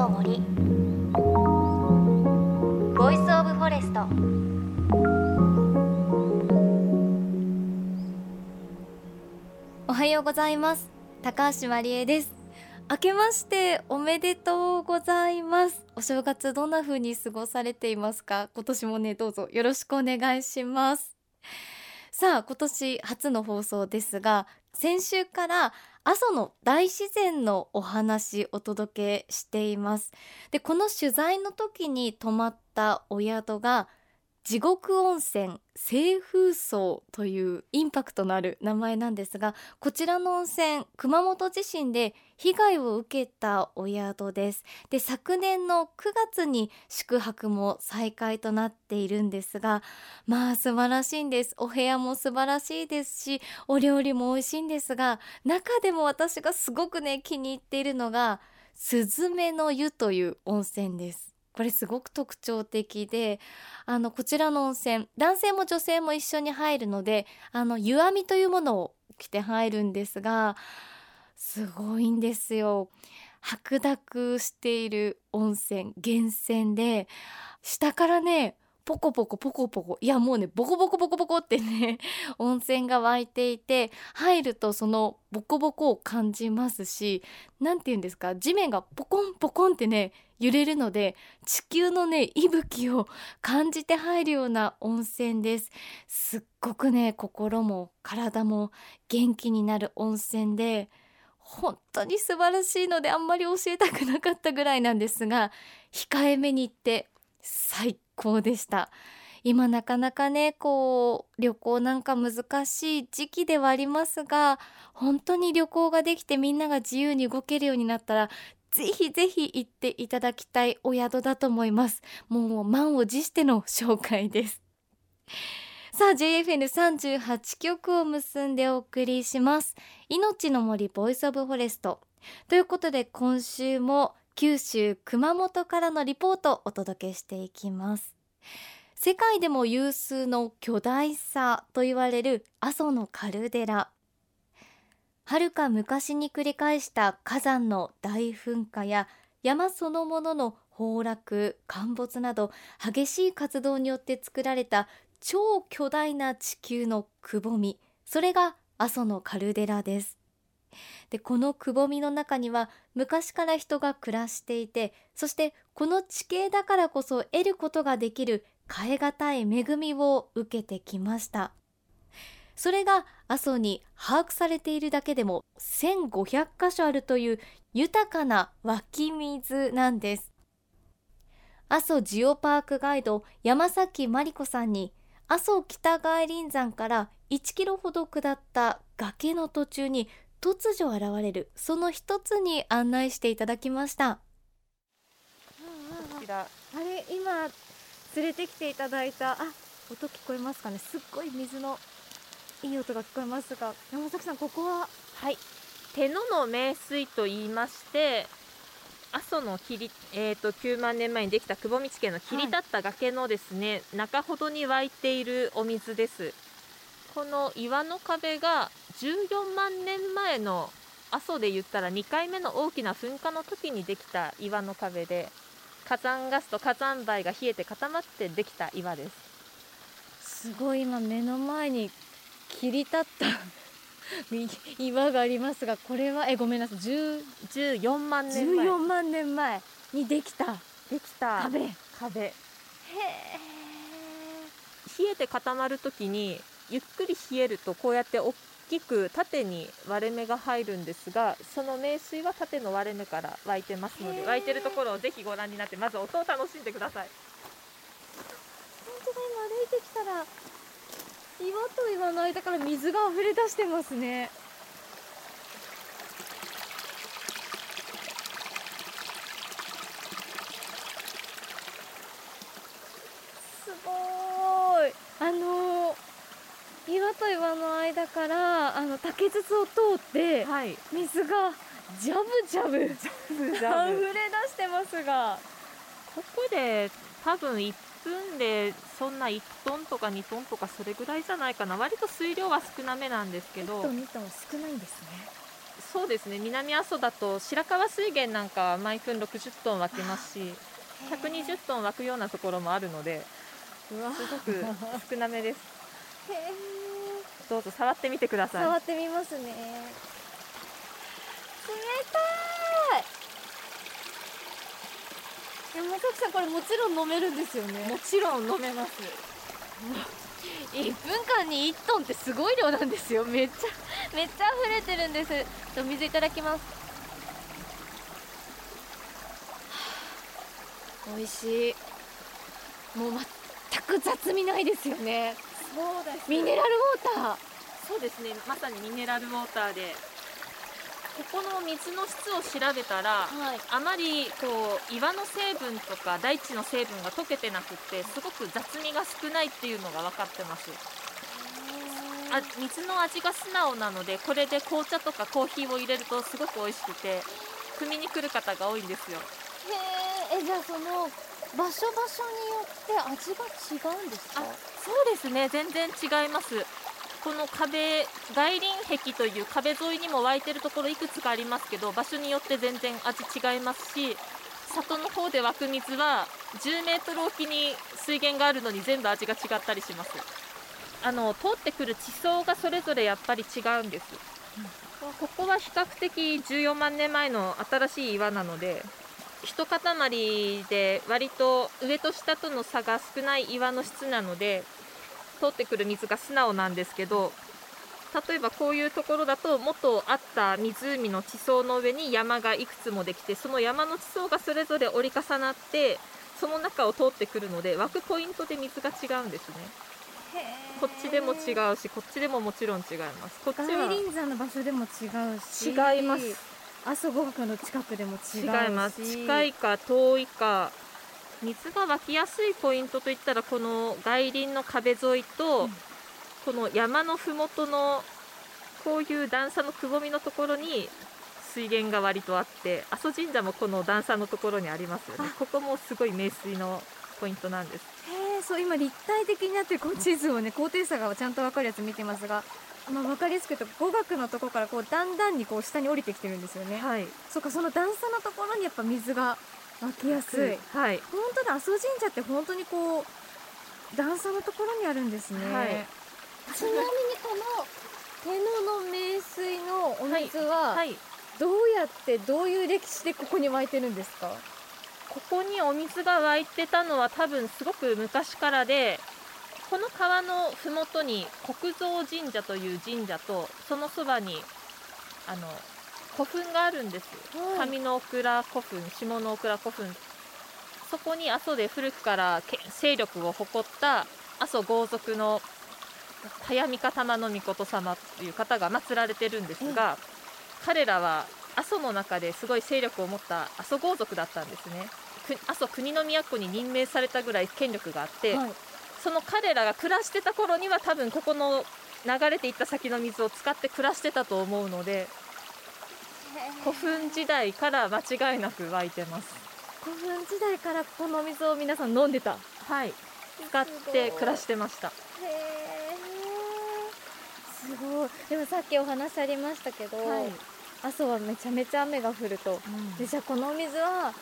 の森 Voice of Forest おはようございます。高橋万里恵です。明けましておめでとうございます。お正月どんな風に過ごされていますか？今年もねどうぞ。よろしくお願いします。さあ今年初の放送ですが先週から阿蘇の大自然のお話お届けしています。でこの取材の時に泊まったお宿が地獄温泉清風荘というインパクトのある名前なんですがこちらの温泉熊本地震で被害を受けたお宿です。で昨年の9月に宿泊も再開となっているんですがまあ素晴らしいんです。お部屋も素晴らしいですしお料理も美味しいんですが中でも私がすごくね気に入っているのがスズメの湯という温泉です。これすごく特徴的であのこちらの温泉男性も女性も一緒に入るのであの湯あみというものを着て入るんですがすごいんですよ。白濁している温泉源泉で下からねポコポコポコポコ。いやもうねボコボコボコボコってね 温泉が湧いていて入るとそのボコボコを感じますし何て言うんですか地面がポコンポコンってね揺れるので地球のね息吹を感じて入るような温泉です。すっごくね心も体も元気になる温泉で本当に素晴らしいのであんまり教えたくなかったぐらいなんですが控えめに言って最高でした。今なかなかねこう旅行なんか難しい時期ではありますが本当に旅行ができてみんなが自由に動けるようになったらぜひぜひ行っていただきたいお宿だと思います。もう満を持しての紹介です。さあ JFN38 曲を結んでお送りします。いのちの森 Voice of Forest。ということで今週も九州熊本からのリポートをお届けしていきます。世界でも有数の巨大さと言われる阿蘇のカルデラ。遥か昔に繰り返した火山の大噴火や山そのものの崩落陥没など激しい活動によって作られた超巨大な地球のくぼみ。それが阿蘇のカルデラです。でこのくぼみの中には昔から人が暮らしていてそしてこの地形だからこそ得ることができる変え難い恵みを受けてきました。それが阿蘇に把握されているだけでも1500箇所あるという豊かな湧き水なんです。阿蘇ジオパークガイド山崎真理子さんに阿蘇北外輪山から1キロほど下った崖の途中に突如現れるその一つに案内していただきました。こちらあれ今連れてきていただいた。あ音聞こえますかね。すっごい水のいい音が聞こえますが。山崎さんここは？はい。手野の名水と言いまして阿蘇の切り、えーと、9万年前にできた久保道家の切り立った崖のですね、はい、中ほどに湧いているお水です。この岩の壁が14万年前の阿蘇で言ったら2回目の大きな噴火の時にできた岩の壁で火山ガスと火山灰が冷えて固まってできた岩です。すごい今目の前に切り立った 岩がありますがこれはえごめんなさい。14万年前。14万年前にできた。できた。壁。壁。へえ冷えて固まる時にゆっくり冷えるとこうやって大きく縦に割れ目が入るんですがその名水は縦の割れ目から湧いてますので湧いてるところをぜひご覧になってまず音を楽しんでください。本当だ今歩いてきたら岩と岩の間から水が溢れ出してますね。すごい。あの岩と岩の間からあの竹筒を通って、はい、水がジャブジャブ溢れ出してますが。ここで多分1分でそんな1トンとか2トンとかそれぐらいじゃないかな。割と水量は少なめなんですけど。1トン2トン少ないんですね。そうですね。南阿蘇だと白川水源なんかは毎分60トン湧きますし120トン湧くようなところもあるのでうわ。すごく少なめです。へえどうぞ触ってみてください。触ってみますね。冷たい。山崎さんこれもちろん飲めるんですよね。もちろん飲めます。1分間に1トンってすごい量なんですよ。めっちゃめっちゃ溢れてるんです。ちょっと水いただきます。は あ美味しい。もう全く雑味ないですよねミネラルウォーター。そうですね。まさにミネラルウォーターで。ここの水の質を調べたらはい。あまりこう岩の成分とか大地の成分が溶けてなくってすごく雑味が少ないっていうのが分かってます。あ水の味が素直なのでこれで紅茶とかコーヒーを入れるとすごく美味しくて汲みに来る方が多いんですよ。へー。えじゃあその場所場所によって味が違うんですか？あそうですね。全然違います。この壁外輪壁という壁沿いにも湧いてるところいくつかありますけど場所によって全然味違いますし里の方で湧く水は10メートルおきに水源があるのに全部味が違ったりします。あの通ってくる地層がそれぞれやっぱり違うんです、ここは比較的14万年前の新しい岩なので一塊で割と上と下との差が少ない岩の質なので通ってくる水が素直なんですけど例えばこういうところだと元あった湖の地層の上に山がいくつもできてその山の地層がそれぞれ折り重なってその中を通ってくるので湧くポイントで水が違うんですね。こっちでも違うしこっちでももちろん違います。こっち外は輪山の場所でも違うし。違います阿蘇五岳の近くでも違います。近いか遠いか。水が湧きやすいポイントといったらこの外輪の壁沿いと、うん。この山のふもとのこういう段差のくぼみのところに水源が割とあって阿蘇神社もこの段差のところにありますよね。あ。ここもすごい名水のポイントなんです。へえそう今立体的になってるこう地図をね高低差がちゃんと分かるやつ見てますが、まあ、分かりやすく言うと五岳のところからこうだんだんにこう下に降りてきてるんですよね、はい。そうかその段差のところにやっぱ水が湧きやすいはい。本当だ阿蘇神社って本当にこう段差のところにあるんですね、はい。ちなみにこの手野の名水のお水ははい。どうやってどういう歴史でここに湧いてるんですか？ここにお水が湧いてたのは多分すごく昔からでこの川の麓に国蔵神社という神社とそのそばにあの古墳があるんです。はい。上の大倉古墳下の大倉古墳。そこに阿蘇で古くからけ勢力を誇った阿蘇豪族の早見方玉の命様という方が祀られてるんですが、彼らは阿蘇の中ですごい勢力を持った阿蘇豪族だったんですね。く阿蘇国の都に任命されたぐらい権力があって、はいその彼らが暮らしてた頃には多分ここの流れていった先の水を使って暮らしてたと思うので古墳時代から間違いなく湧いてます。古墳時代からこの水を皆さん飲んでた。はい。使って暮らしてました。へえすごい。でもさっきお話ありましたけど、阿蘇はめちゃめちゃ雨が降ると。でじゃあこのお水は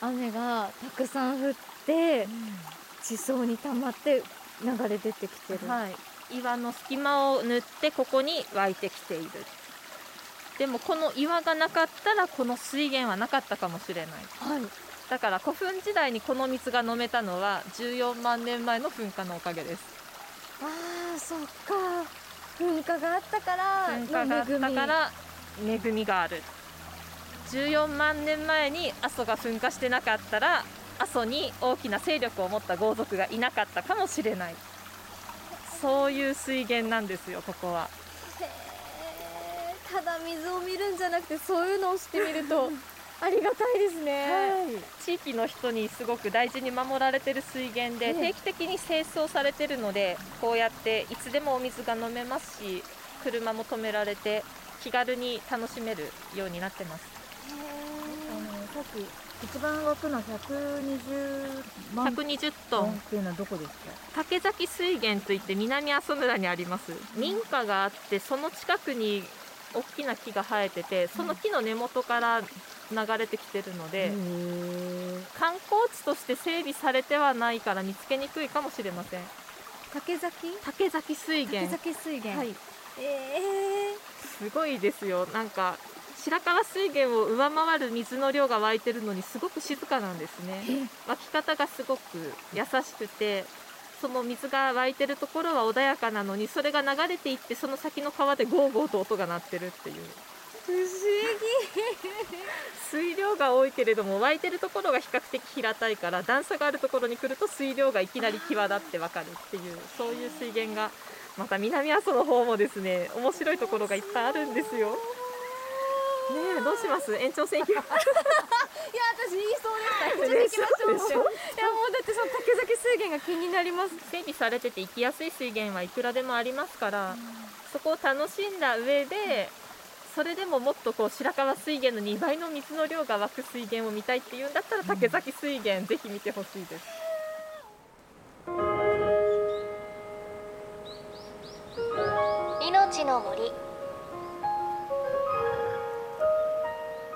雨がたくさん降って地層に溜まって流れ出てきてる、はい、岩の隙間を縫ってここに湧いてきている。でもこの岩がなかったらこの水源はなかったかもしれない。はい。だから古墳時代にこの水が飲めたのは14万年前の噴火のおかげです。あーそっか。噴火があったから噴火があったから恵みがある。14万年前に阿蘇が噴火してなかったら阿蘇に大きな勢力を持った豪族がいなかったかもしれない。そういう水源なんですよここは。ただ水を見るんじゃなくてそういうのをしてみると ありがたいですね、地域の人にすごく大事に守られてる水源でええ定期的に清掃されてるのでこうやっていつでもお水が飲めますし車も止められて気軽に楽しめるようになってます。さっき一番湧くのは120万120トントン。っていうのはどこですか？竹崎水源といって南阿蘇村にあります。民家があってその近くに大きな木が生えててその木の根元から流れてきてるので、観光地として整備されてはないから見つけにくいかもしれません。竹崎？竹崎水竹源崎水源、はい。え。すごいですよ。なんか白川水源を上回る水の量が湧いてるのにすごく静かなんですね。湧き方がすごく優しくてその水が湧いてるところは穏やかなのにそれが流れていってその先の川でゴーゴーと音が鳴ってるっていう。不思議。水量が多いけれども湧いてるところが比較的平たいから段差があるところに来ると水量がいきなり際立ってわかるっていうそういう水源がまた南阿蘇の方もですね面白いところがいっぱいあるんですよ。ねえどうします？延長戦行きます。いや私言いそうでした。行きましょう。でしょ？いやもうだってその竹崎水源が気になります。整備されてて行きやすい水源はいくらでもありますから、そこを楽しんだ上でそれでももっとこう白川水源の2倍の水の量が湧く水源を見たいっていうんだったら竹崎水源ぜひ見てほしいです。いのちの森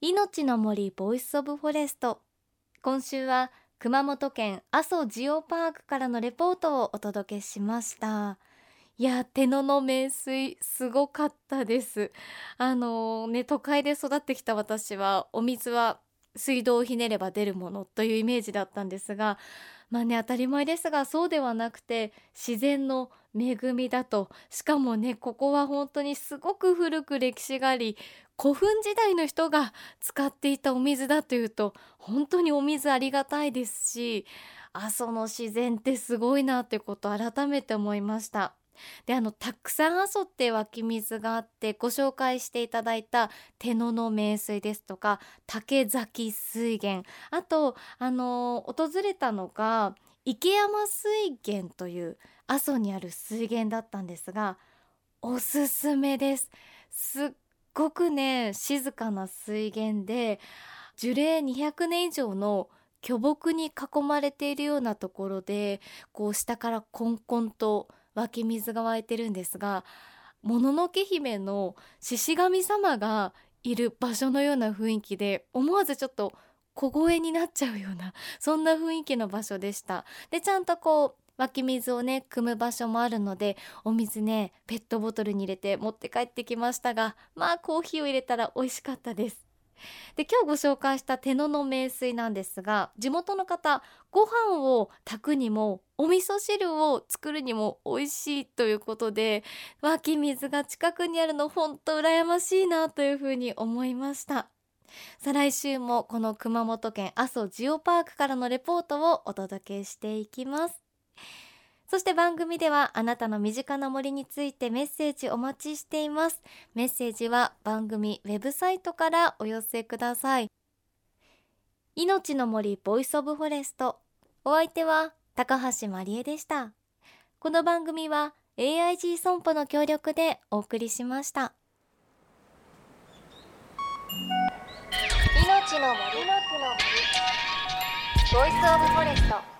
いのちの森 Voice of Forest。今週は熊本県阿蘇ジオパークからのレポートをお届けしました。いや手野の名水すごかったです。あのね都会で育ってきた私はお水は水道をひねれば出るものというイメージだったんですがまあね当たり前ですがそうではなくて自然の恵みだと。しかもねここは本当にすごく古く歴史があり古墳時代の人が使っていたお水だというと本当にお水ありがたいですし阿蘇の自然ってすごいなってことを改めて思いました。であのたくさん阿蘇って湧き水があってご紹介していただいた手野の名水ですとか竹崎水源あとあの訪れたのが池山水源という阿蘇にある水源だったんですがおすすめですすっごくね静かな水源で樹齢200年以上の巨木に囲まれているようなところでこう下からコンコンと湧き水が湧いてるんですがもののけ姫の獅子神様がいる場所のような雰囲気で思わずちょっと小声になっちゃうようなそんな雰囲気の場所でした。でちゃんとこう湧き水をね汲む場所もあるのでお水ねペットボトルに入れて持って帰ってきましたがまあコーヒーを入れたら美味しかったです。で今日ご紹介した手野の名水なんですが地元の方ご飯を炊くにもお味噌汁を作るにも美味しいということで湧き水が近くにあるの本当羨ましいなというふうに思いました。再来週もこの熊本県阿蘇ジオパークからのレポートをお届けしていきます。そして番組ではあなたの身近な森についてメッセージお待ちしています。メッセージは番組ウェブサイトからお寄せください。いのちの森 Voice of Forest。お相手は高橋万里恵でした。この番組は AIG 損保の協力でお送りしました。命の森。ボイスオブフォレスト